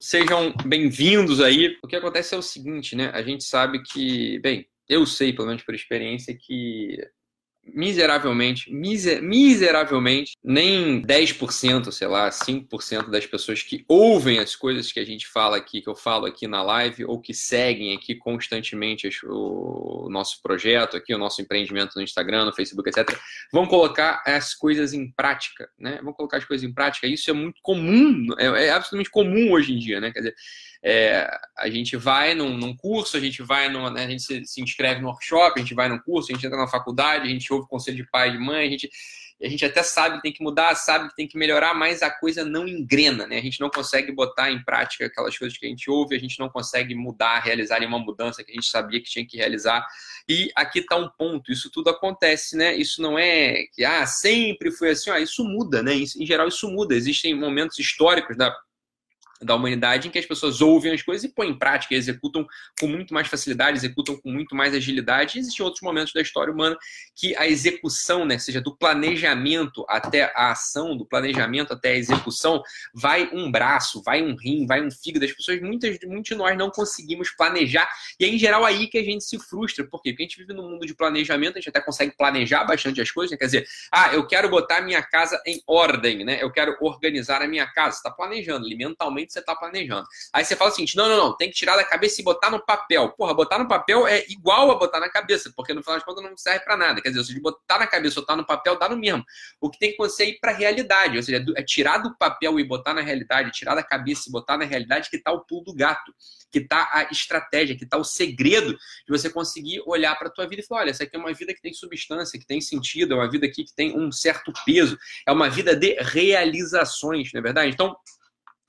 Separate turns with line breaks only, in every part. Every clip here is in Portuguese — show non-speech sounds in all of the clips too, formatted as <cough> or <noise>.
Sejam bem-vindos aí. O que acontece é o seguinte, né? A gente sabe que, bem, eu sei, pelo menos por experiência, que miseravelmente, miser, miseravelmente, nem 10%, sei lá, 5% das pessoas que ouvem as coisas que a gente fala aqui, que eu falo aqui na live, ou que seguem aqui constantemente o nosso projeto aqui, o nosso empreendimento no Instagram, no Facebook, etc., vão colocar as coisas em prática, né? Vão colocar as coisas em prática. Isso é muito comum, é, é absolutamente comum hoje em dia, né? Quer dizer, é, a gente vai num, num, curso, a gente vai numa, né, a gente se, se, inscreve no workshop, a gente vai num curso, a gente entra na faculdade, a gente ouve conselho de pai e de mãe, a gente, a gente até sabe que tem que mudar, sabe que tem que melhorar, mas a coisa não engrena, né? A gente não consegue botar em prática aquelas coisas que a gente ouve, a gente não consegue mudar, realizar nenhuma mudança que a gente sabia que tinha que realizar. E aqui está um ponto, isso tudo acontece, né? Isso não é que ah, sempre foi assim, ah, isso muda, né? Em geral, isso muda. Existem momentos históricos da da humanidade em que as pessoas ouvem as coisas e põem em prática, executam com muito mais facilidade, executam com muito mais agilidade. E existem outros momentos da história humana que a execução, né, seja do planejamento até a ação, do planejamento até a execução, vai um braço, vai um rim, vai um fígado. As pessoas, muitas, muitos de nós não conseguimos planejar. E é em geral aí que a gente se frustra. Por quê? Porque a gente vive num mundo de planejamento, a gente até consegue planejar bastante as coisas. Né? Quer dizer, ah, eu quero botar minha casa em ordem, né? Eu quero organizar a minha casa. Está planejando, mentalmente que você está planejando. Aí você fala assim: não, não, não, tem que tirar da cabeça e botar no papel. Porra, botar no papel é igual a botar na cabeça, porque no final das contas não serve para nada. Quer dizer, se botar na cabeça ou botar no papel, dá no mesmo. O que tem que acontecer é ir para a realidade, ou seja, é tirar do papel e botar na realidade, tirar da cabeça e botar na realidade que está o pulo do gato, que está a estratégia, que está o segredo de você conseguir olhar para a tua vida e falar: olha, essa aqui é uma vida que tem substância, que tem sentido, é uma vida aqui que tem um certo peso, é uma vida de realizações, não é verdade? Então,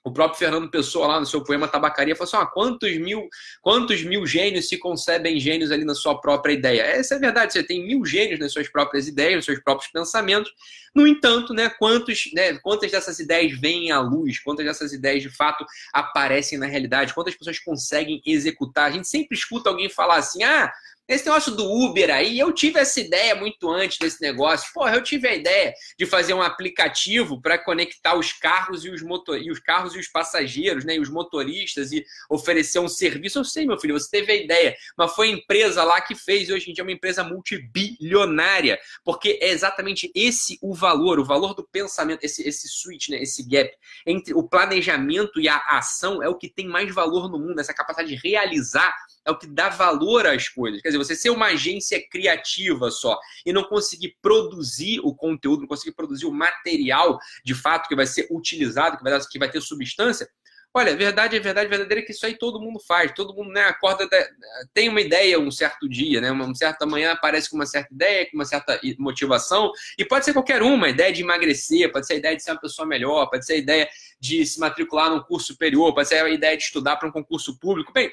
o próprio Fernando Pessoa, lá no seu poema Tabacaria, falou assim: ah, quantos, mil, quantos mil gênios se concebem gênios ali na sua própria ideia? Essa é verdade, você tem mil gênios nas suas próprias ideias, nos seus próprios pensamentos. No entanto, né, quantos, né, quantas dessas ideias vêm à luz? Quantas dessas ideias de fato aparecem na realidade? Quantas pessoas conseguem executar? A gente sempre escuta alguém falar assim: ah, esse negócio do Uber aí, eu tive essa ideia muito antes desse negócio. Porra, eu tive a ideia de fazer um aplicativo para conectar os carros e os motor... e os carros e os passageiros, né, e os motoristas e oferecer um serviço. Eu sei, meu filho, você teve a ideia, mas foi a empresa lá que fez e hoje em dia é uma empresa multibilionária, porque é exatamente esse o valor, o valor do pensamento, esse esse switch, né, esse gap entre o planejamento e a ação é o que tem mais valor no mundo, essa capacidade de realizar é o que dá valor às coisas. Quer dizer, você ser uma agência criativa só e não conseguir produzir o conteúdo, não conseguir produzir o material de fato que vai ser utilizado, que vai, que vai ter substância. Olha, verdade é verdade verdadeira que isso aí todo mundo faz, todo mundo né, acorda, tem uma ideia um certo dia, né, uma certa manhã aparece com uma certa ideia, com uma certa motivação, e pode ser qualquer uma, a ideia de emagrecer, pode ser a ideia de ser uma pessoa melhor, pode ser a ideia de se matricular num curso superior, pode ser a ideia de estudar para um concurso público. Bem,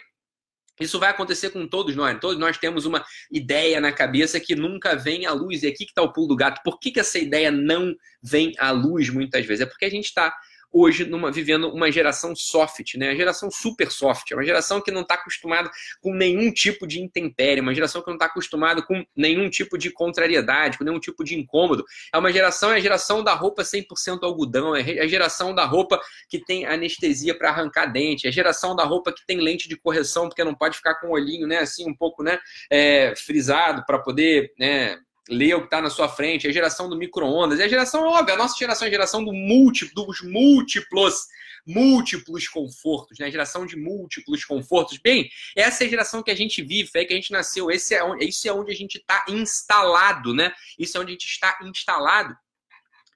isso vai acontecer com todos nós. Todos nós temos uma ideia na cabeça que nunca vem à luz. E aqui que está o pulo do gato. Por que, que essa ideia não vem à luz muitas vezes? É porque a gente está hoje numa, vivendo uma geração soft, né? A geração super soft, é uma geração que não está acostumada com nenhum tipo de intempérie, uma geração que não está acostumada com nenhum tipo de contrariedade, com nenhum tipo de incômodo. É uma geração, é a geração da roupa 100% algodão, é a geração da roupa que tem anestesia para arrancar dente, é a geração da roupa que tem lente de correção, porque não pode ficar com o olhinho, né, assim, um pouco, né, é, frisado para poder, né, ler o que está na sua frente, é a geração do micro-ondas, é a geração, óbvio, a nossa geração é a geração do múltiplo, dos múltiplos, múltiplos confortos, né? A geração de múltiplos confortos. Bem, essa é a geração que a gente vive, é que a gente nasceu, esse é onde, isso é onde a gente está instalado, né? Isso é onde a gente está instalado.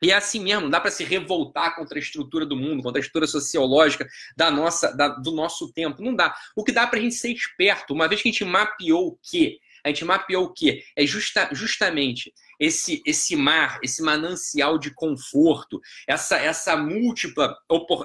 E é assim mesmo, não dá para se revoltar contra a estrutura do mundo, contra a estrutura sociológica da nossa, da, do nosso tempo. Não dá. O que dá para a gente ser esperto, uma vez que a gente mapeou o quê? A gente mapeou o quê? É justa, justamente esse, esse mar, esse manancial de conforto, essa, essa múltipla,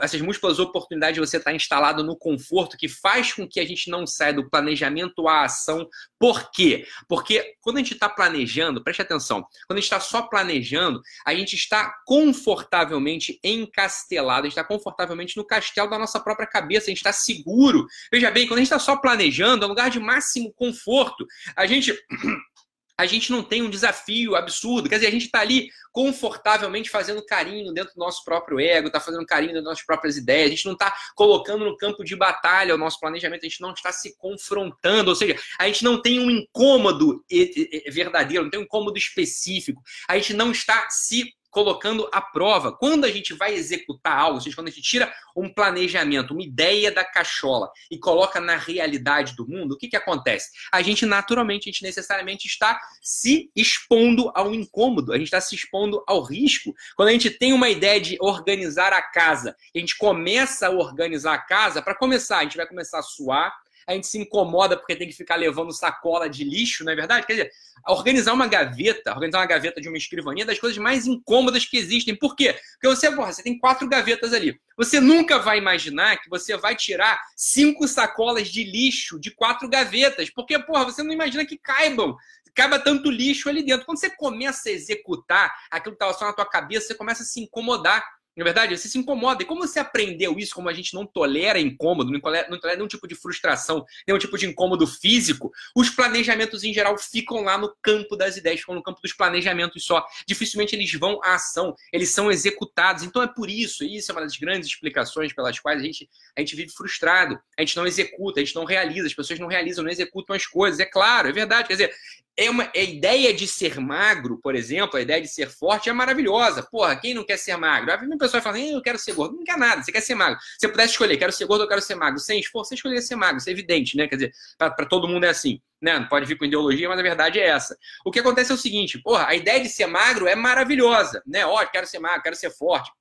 essas múltiplas oportunidades de você estar instalado no conforto que faz com que a gente não saia do planejamento à ação. Por quê? Porque quando a gente está planejando, preste atenção, quando a gente está só planejando, a gente está confortavelmente encastelado, a gente está confortavelmente no castelo da nossa própria cabeça, a gente está seguro. Veja bem, quando a gente está só planejando, é um lugar de máximo conforto. A gente a gente não tem um desafio absurdo. Quer dizer, a gente está ali confortavelmente fazendo carinho dentro do nosso próprio ego, está fazendo carinho dentro das nossas próprias ideias, a gente não está colocando no campo de batalha o nosso planejamento, a gente não está se confrontando, ou seja, a gente não tem um incômodo verdadeiro, não tem um incômodo específico, a gente não está se colocando à prova. Quando a gente vai executar algo, seja, quando a gente tira um planejamento, uma ideia da cachola e coloca na realidade do mundo, o que, que acontece? A gente naturalmente, a gente necessariamente está se expondo ao incômodo, a gente está se expondo ao risco. Quando a gente tem uma ideia de organizar a casa, a gente começa a organizar a casa, para começar, a gente vai começar a suar, a gente se incomoda porque tem que ficar levando sacola de lixo, não é verdade? Quer dizer, organizar uma gaveta, organizar uma gaveta de uma escrivaninha é das coisas mais incômodas que existem. Por quê? Porque você, porra, você tem quatro gavetas ali. Você nunca vai imaginar que você vai tirar cinco sacolas de lixo de quatro gavetas. Porque, porra, você não imagina que caibam caiba tanto lixo ali dentro. Quando você começa a executar aquilo que estava só na tua cabeça, você começa a se incomodar. Na é verdade, você se incomoda. E como você aprendeu isso, como a gente não tolera incômodo, não tolera, não tolera nenhum tipo de frustração, nenhum tipo de incômodo físico, os planejamentos em geral ficam lá no campo das ideias, ficam no campo dos planejamentos só. Dificilmente eles vão à ação, eles são executados. Então é por isso, e isso é uma das grandes explicações pelas quais a gente, a gente vive frustrado, a gente não executa, a gente não realiza, as pessoas não realizam, não executam as coisas. É claro, é verdade. Quer dizer, é uma, a ideia de ser magro, por exemplo, a ideia de ser forte é maravilhosa. Porra, quem não quer ser magro? Aí vem pessoa fala, eu quero ser gordo. Não quer nada, você quer ser magro. Se você pudesse escolher, quero ser gordo ou quero ser magro, sem esforço, você escolheria ser magro. Isso é evidente, né? Quer dizer, para todo mundo é assim. Né? Não pode vir com ideologia, mas a verdade é essa. O que acontece é o seguinte, porra, a ideia de ser magro é maravilhosa, né? Ó, quero ser magro, quero ser forte.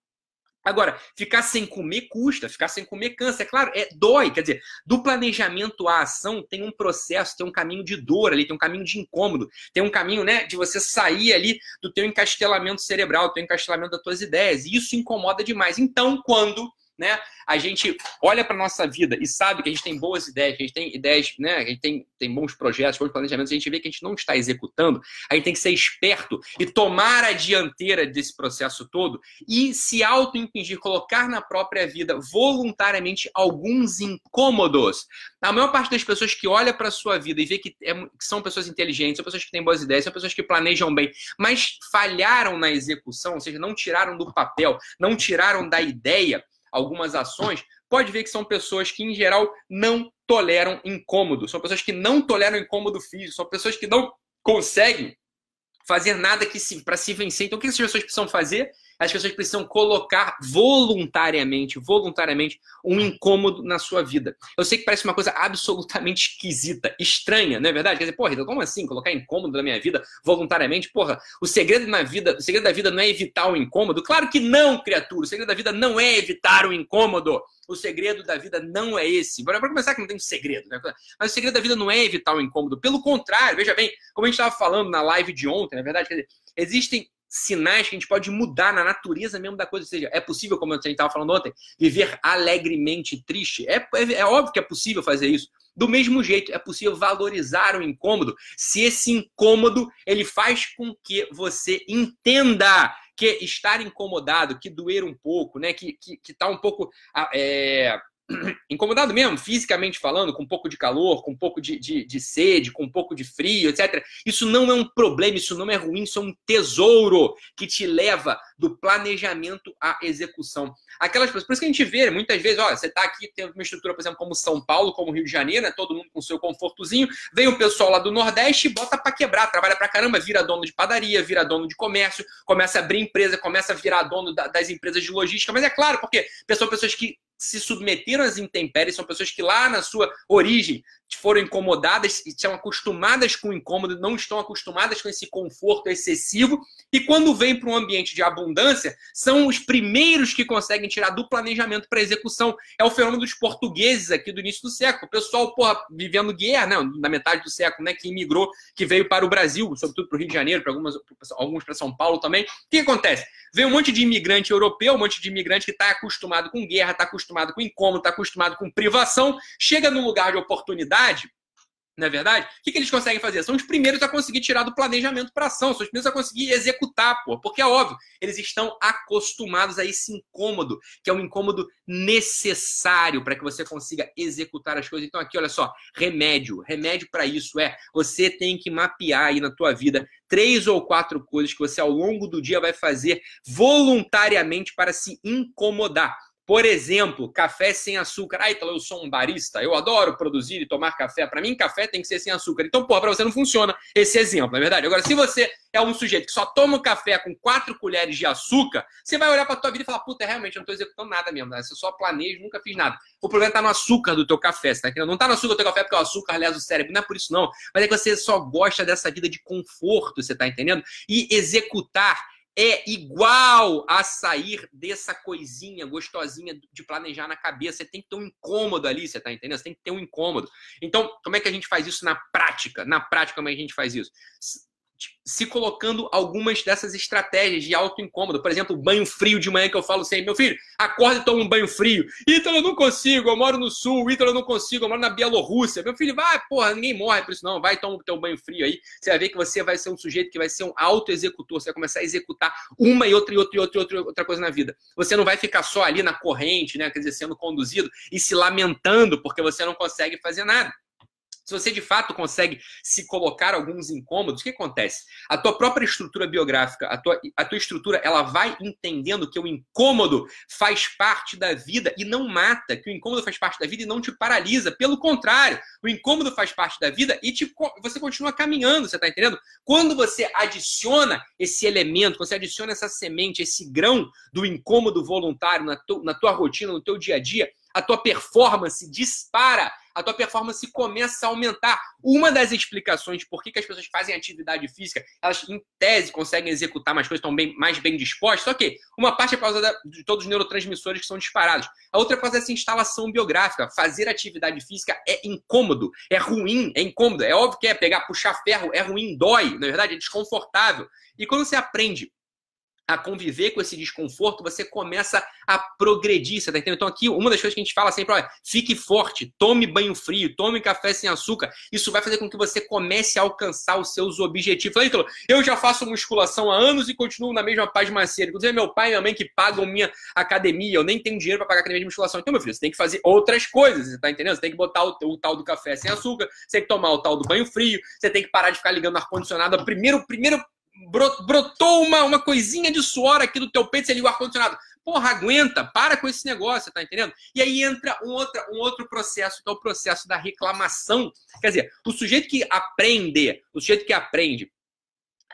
Agora, ficar sem comer custa, ficar sem comer cansa. É claro, é dói. Quer dizer, do planejamento à ação tem um processo, tem um caminho de dor ali, tem um caminho de incômodo, tem um caminho, né, de você sair ali do teu encastelamento cerebral, do teu encastelamento das tuas ideias. E isso incomoda demais. Então, quando né? A gente olha para nossa vida e sabe que a gente tem boas ideias, que a gente tem ideias, né? A gente tem, tem bons projetos, bons planejamentos, a gente vê que a gente não está executando, a gente tem que ser esperto e tomar a dianteira desse processo todo e se auto-impingir, colocar na própria vida voluntariamente alguns incômodos. A maior parte das pessoas que olha para sua vida e vê que, é, que são pessoas inteligentes, são pessoas que têm boas ideias, são pessoas que planejam bem, mas falharam na execução, ou seja, não tiraram do papel, não tiraram da ideia, algumas ações, pode ver que são pessoas que, em geral, não toleram incômodo. São pessoas que não toleram incômodo físico, são pessoas que não conseguem fazer nada que para se vencer. Então, o que essas pessoas precisam fazer? As pessoas precisam colocar voluntariamente, voluntariamente, um incômodo na sua vida. Eu sei que parece uma coisa absolutamente esquisita, estranha, não é verdade? Quer dizer, porra, então como assim colocar incômodo na minha vida voluntariamente? Porra, o segredo na vida, o segredo da vida não é evitar o incômodo? Claro que não, criatura. O segredo da vida não é evitar o incômodo. O segredo da vida não é esse. Bora começar que não tem segredo, né? Mas o segredo da vida não é evitar o incômodo. Pelo contrário, veja bem, como a gente estava falando na live de ontem, na verdade, quer dizer, existem sinais que a gente pode mudar na natureza mesmo da coisa. Ou seja, é possível, como a gente estava falando ontem, viver alegremente triste. É, é, é óbvio que é possível fazer isso. Do mesmo jeito, é possível valorizar o incômodo se esse incômodo ele faz com que você entenda que estar incomodado, que doer um pouco, né, que, que, que tá um pouco é, <clears throat> incomodado mesmo, fisicamente falando, com um pouco de calor, com um pouco de, de, de, sede, com um pouco de frio, etc. Isso não é um problema, isso não é ruim, isso é um tesouro que te leva do planejamento à execução. Aquelas pessoas, por isso que a gente vê muitas vezes, olha, você está aqui tendo uma estrutura, por exemplo, como São Paulo, como Rio de Janeiro, né, todo mundo com seu confortozinho, vem o pessoal lá do Nordeste e bota para quebrar, trabalha para caramba, vira dono de padaria, vira dono de comércio, começa a abrir empresa, começa a virar dono das empresas de logística, mas é claro, porque são pessoas que se submeteram às intempéries, são pessoas que lá na sua origem foram incomodadas e estão acostumadas com o incômodo, não estão acostumadas com esse conforto excessivo, e quando vêm para um ambiente de abundância, são os primeiros que conseguem tirar do planejamento para execução. É o fenômeno dos portugueses aqui do início do século. O pessoal, porra, vivendo guerra, né, na metade do século, né, que imigrou, que veio para o Brasil, sobretudo para o Rio de Janeiro, para algumas, alguns para São Paulo também. O que acontece? Vem um monte de imigrante europeu, um monte de imigrante que está acostumado com guerra, está acostumado com incômodo, está acostumado com privação, chega num lugar de oportunidade Não é verdade? O que, que eles conseguem fazer? São os primeiros a conseguir tirar do planejamento para ação, são os primeiros a conseguir executar, pô. Porque é óbvio, eles estão acostumados a esse incômodo, que é um incômodo necessário para que você consiga executar as coisas. Então, aqui, olha só, remédio. Remédio para isso é você tem que mapear aí na tua vida três ou quatro coisas que você ao longo do dia vai fazer voluntariamente para se incomodar. Por exemplo, café sem açúcar. Ah, então eu sou um barista, eu adoro produzir e tomar café. Para mim, café tem que ser sem açúcar. Então, pô, para você não funciona esse exemplo, não é verdade? Agora, se você é um sujeito que só toma café com quatro colheres de açúcar, você vai olhar para tua vida e falar, puta, realmente, eu não tô executando nada mesmo. Né? Você só planeja, nunca fiz nada. O problema tá no açúcar do teu café, tá entendendo? Não tá no açúcar do teu café porque o açúcar lesa o cérebro, não é por isso não. Mas é que você só gosta dessa vida de conforto, você tá entendendo? E executar é igual a sair dessa coisinha gostosinha de planejar na cabeça. Você tem que ter um incômodo ali, você tá entendendo? Você tem que ter um incômodo. Então, como é que a gente faz isso na prática? Na prática, como é que a gente faz isso? Se colocando algumas dessas estratégias de auto incômodo. Por exemplo, banho frio de manhã que eu falo sempre, meu filho, acorda e toma um banho frio. Ítalo, eu não consigo, eu moro no sul, Ítalo, eu não consigo, eu moro na Bielorrússia. Meu filho, vai, porra, ninguém morre por isso não, vai tomar o teu banho frio aí. Você vai ver que você vai ser um sujeito que vai ser um auto-executor, você vai começar a executar uma e outra e outra e outra, e outra, outra coisa na vida. Você não vai ficar só ali na corrente, né, quer dizer, sendo conduzido e se lamentando porque você não consegue fazer nada. Se você de fato consegue se colocar alguns incômodos, o que acontece? A tua própria estrutura biográfica, a tua, a tua estrutura, ela vai entendendo que o incômodo faz parte da vida e não mata, que o incômodo faz parte da vida e não te paralisa. Pelo contrário, o incômodo faz parte da vida e te, você continua caminhando, você está entendendo? Quando você adiciona esse elemento, você adiciona essa semente, esse grão do incômodo voluntário na, na tua rotina, no teu dia a dia, a tua performance dispara, a tua performance começa a aumentar. Uma das explicações de por que, que as pessoas fazem atividade física, elas em tese conseguem executar mais coisas, estão bem, mais bem dispostas, só que uma parte é por causa de todos os neurotransmissores que são disparados. A outra é por causa dessa instalação biográfica. Fazer atividade física é incômodo, é ruim, é incômodo. É óbvio que é pegar, puxar ferro, é ruim, dói, na verdade é desconfortável. E quando você aprende a conviver com esse desconforto, você começa a progredir, você tá entendendo? Então aqui, uma das coisas que a gente fala sempre, olha, fique forte, tome banho frio, tome café sem açúcar, isso vai fazer com que você comece a alcançar os seus objetivos. Falei, então, eu já faço musculação há anos e continuo na mesma paz maceira. Inclusive, meu pai e minha mãe que pagam minha academia, eu nem tenho dinheiro para pagar academia de musculação. Então, meu filho, você tem que fazer outras coisas, você tá entendendo? Você tem que botar o, o tal do café sem açúcar, você tem que tomar o tal do banho frio, você tem que parar de ficar ligando ar-condicionado. Primeiro, primeiro brotou uma, uma coisinha de suor aqui do teu peito, você liga o ar-condicionado. Porra, aguenta, para com esse negócio, tá entendendo? E aí entra um, outra, um outro processo, que é o processo da reclamação. Quer dizer, o sujeito que aprende, o sujeito que aprende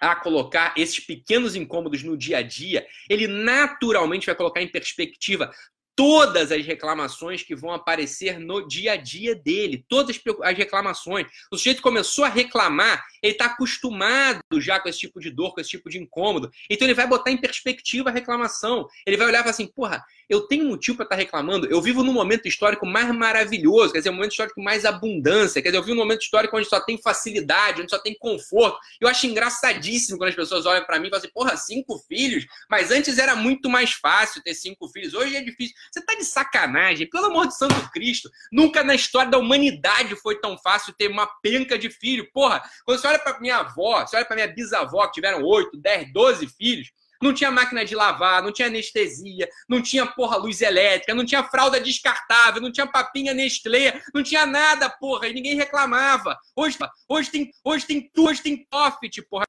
a colocar esses pequenos incômodos no dia a dia, ele naturalmente vai colocar em perspectiva todas as reclamações que vão aparecer no dia a dia dele, todas as reclamações. O sujeito começou a reclamar, ele está acostumado já com esse tipo de dor, com esse tipo de incômodo. Então ele vai botar em perspectiva a reclamação. Ele vai olhar e falar assim: porra, eu tenho motivo para estar tá reclamando. Eu vivo num momento histórico mais maravilhoso, quer dizer, um momento histórico com mais abundância. Quer dizer, eu vivo num momento histórico onde só tem facilidade, onde só tem conforto. Eu acho engraçadíssimo quando as pessoas olham para mim e falam assim: porra, cinco filhos? Mas antes era muito mais fácil ter cinco filhos. Hoje é difícil. Você tá de sacanagem, pelo amor de Santo Cristo. Nunca na história da humanidade foi tão fácil ter uma penca de filho. Porra, quando você olha para minha avó, você olha para minha bisavó, que tiveram 8, 10, 12 filhos, não tinha máquina de lavar, não tinha anestesia, não tinha porra luz elétrica, não tinha fralda descartável, não tinha papinha Nestlé, não tinha nada, porra, e ninguém reclamava. Hoje, hoje tem, hoje tem, hoje tem Toffit, porra.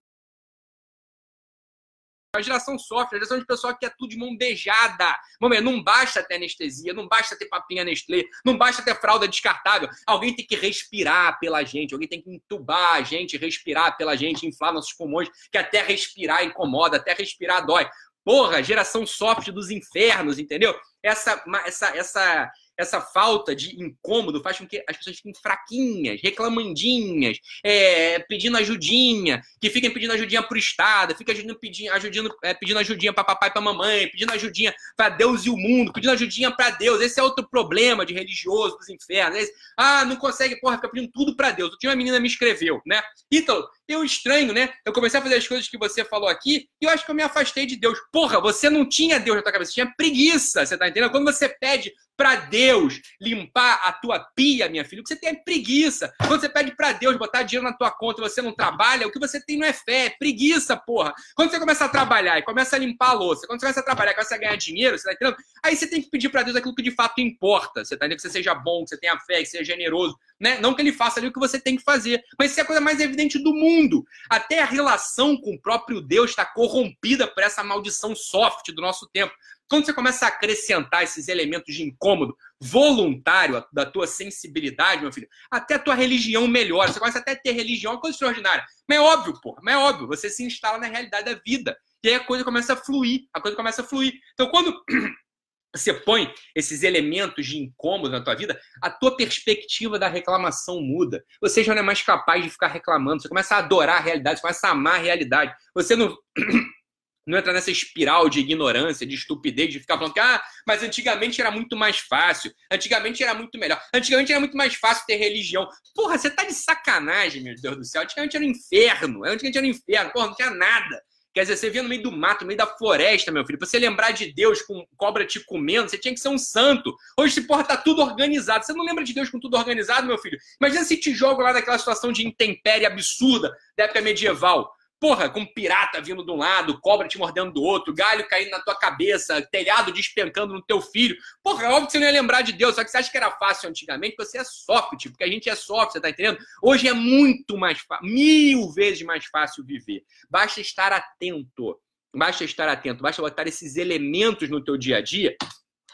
A geração sofre, a geração de pessoal que quer tudo de mão beijada. Mamãe, não basta ter anestesia, não basta ter papinha Nestlé, não basta ter fralda descartável. Alguém tem que respirar pela gente, alguém tem que entubar a gente, respirar pela gente, inflar nossos pulmões, que até respirar incomoda, até respirar dói. Porra, geração soft dos infernos, entendeu? Essa, essa, essa, essa falta de incômodo faz com que as pessoas fiquem fraquinhas, reclamandinhas, é, pedindo ajudinha, que fiquem pedindo ajudinha pro Estado, pedindo, pedindo, é, pedindo ajudinha para papai e para mamãe, pedindo ajudinha para Deus e o mundo, pedindo ajudinha para Deus. Esse é outro problema de religioso dos infernos. Esse, ah, não consegue, porra, fica pedindo tudo para Deus. Tinha uma menina me escreveu, né? Então, eu estranho, né? Eu comecei a fazer as coisas que você falou aqui e eu acho que eu me afastei de Deus. Porra, você não tinha Deus na tua cabeça, você tinha preguiça, você tá entendendo? Quando você pede para Deus limpar a tua pia, minha filha, o que você tem é preguiça. Quando você pede para Deus botar dinheiro na tua conta e você não trabalha, o que você tem não é fé, é preguiça, porra. Quando você começa a trabalhar e começa a limpar a louça, quando você começa a trabalhar começa a ganhar dinheiro, você tá entendendo? Aí você tem que pedir para Deus aquilo que de fato importa. Você tá entendendo? Que você seja bom, que você tenha fé, que seja generoso. Né? Não que ele faça ali o que você tem que fazer, mas isso é a coisa mais evidente do mundo. Até a relação com o próprio Deus está corrompida por essa maldição soft do nosso tempo. Quando você começa a acrescentar esses elementos de incômodo voluntário da tua sensibilidade, meu filho, até a tua religião melhora. Você começa até a ter religião, uma coisa extraordinária. Mas é óbvio, porra, mas é óbvio. Você se instala na realidade da vida. E aí a coisa começa a fluir. A coisa começa a fluir. Então, quando <clears throat> você põe esses elementos de incômodo na tua vida, a tua perspectiva da reclamação muda. Você já não é mais capaz de ficar reclamando. Você começa a adorar a realidade, você começa a amar a realidade. Você não <clears throat> não entra nessa espiral de ignorância, de estupidez, de ficar falando que, ah, mas antigamente era muito mais fácil, antigamente era muito melhor, antigamente era muito mais fácil ter religião. Porra, você tá de sacanagem, meu Deus do céu. Antigamente era um inferno, antigamente era um inferno, porra, não tinha nada. Quer dizer, você via no meio do mato, no meio da floresta, meu filho. Pra você lembrar de Deus com cobra te comendo, você tinha que ser um santo. Hoje, se porra, tá tudo organizado. Você não lembra de Deus com tudo organizado, meu filho? Imagina se te jogo lá naquela situação de intempérie absurda da época medieval. Porra, com pirata vindo de um lado, cobra te mordendo do outro, galho caindo na tua cabeça, telhado despencando no teu filho. Porra, é óbvio que você não ia lembrar de Deus, só que você acha que era fácil antigamente, você é soft, porque a gente é soft, você tá entendendo? Hoje é muito mais fácil, mil vezes mais fácil viver. Basta estar atento. Basta estar atento, basta botar esses elementos no teu dia a dia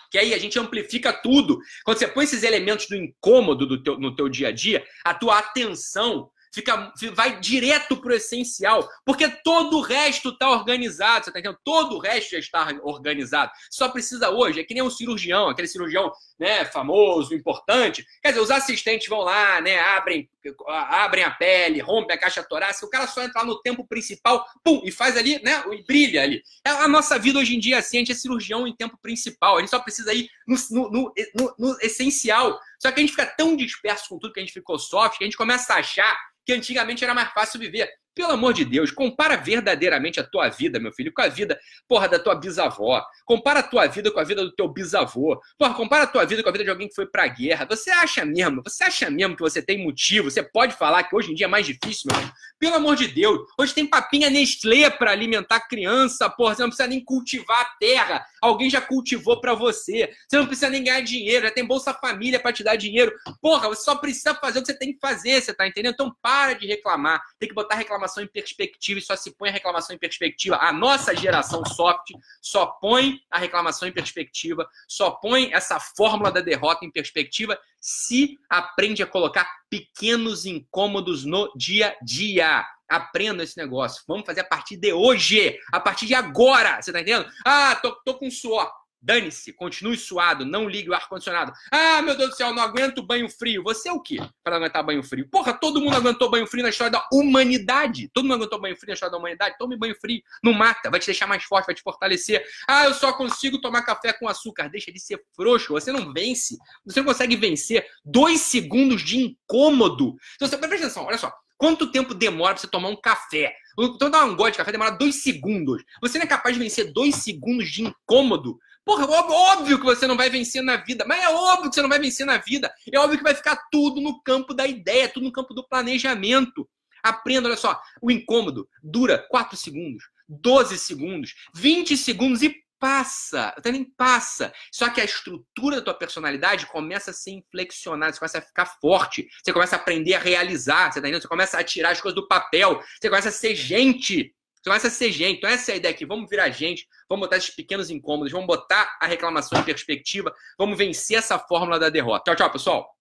que aí a gente amplifica tudo. Quando você põe esses elementos do incômodo do teu, no teu dia a dia, a tua atenção fica, vai direto pro essencial, porque todo o resto está organizado, você tá entendendo? Todo o resto já está organizado. Só precisa hoje, é que nem um cirurgião, aquele cirurgião né, famoso, importante. Quer dizer, os assistentes vão lá, né, abrem, abrem a pele, rompem a caixa torácica, o cara só entra lá no tempo principal, pum, e faz ali, né, e brilha ali. É, a nossa vida hoje em dia, assim, a gente é cirurgião em tempo principal, a gente só precisa ir no, no, no, no essencial. Só que a gente fica tão disperso com tudo que a gente ficou soft, que a gente começa a achar que antigamente era mais fácil viver. Pelo amor de Deus, compara verdadeiramente a tua vida, meu filho, com a vida, porra, da tua bisavó. Compara a tua vida com a vida do teu bisavô. Porra, compara a tua vida com a vida de alguém que foi pra guerra. Você acha mesmo, você acha mesmo que você tem motivo? Você pode falar que hoje em dia é mais difícil, meu filho? Pelo amor de Deus, hoje tem papinha Nestlé para alimentar criança, porra, você não precisa nem cultivar a terra. Alguém já cultivou para você. Você não precisa nem ganhar dinheiro, já tem Bolsa Família para te dar dinheiro. Porra, você só precisa fazer o que você tem que fazer, você tá entendendo? Então para de reclamar. Tem que botar reclamação reclamação em perspectiva e só se põe a reclamação em perspectiva. A nossa geração soft só põe a reclamação em perspectiva, só põe essa fórmula da derrota em perspectiva se aprende a colocar pequenos incômodos no dia a dia. Aprenda esse negócio. Vamos fazer a partir de hoje, a partir de agora. Você tá entendendo? Ah, tô, tô com suor. Dane-se, continue suado, não ligue o ar-condicionado. Ah, meu Deus do céu, não aguento banho frio. Você é o quê para aguentar banho frio? Porra, todo mundo aguentou banho frio na história da humanidade. Todo mundo aguentou banho frio na história da humanidade. Tome banho frio, não mata, vai te deixar mais forte, vai te fortalecer. Ah, eu só consigo tomar café com açúcar. Deixa de ser frouxo, você não vence. Você não consegue vencer dois segundos de incômodo. Então, você, presta atenção, olha só. Quanto tempo demora pra você tomar um café? Então, dar um gole de café demora dois segundos. Você não é capaz de vencer dois segundos de incômodo Porra, óbvio que você não vai vencer na vida, mas é óbvio que você não vai vencer na vida. É óbvio que vai ficar tudo no campo da ideia, tudo no campo do planejamento. Aprenda, olha só, o incômodo dura 4 segundos, 12 segundos, 20 segundos e passa, até nem passa. Só que a estrutura da tua personalidade começa a ser inflexionada, você começa a ficar forte, você começa a aprender a realizar, você, tá você começa a tirar as coisas do papel, você começa a ser gente. Você começa a ser gente. Então, essa é a ideia aqui. Vamos virar gente, vamos botar esses pequenos incômodos, vamos botar a reclamação em perspectiva, vamos vencer essa fórmula da derrota. Tchau, tchau, pessoal.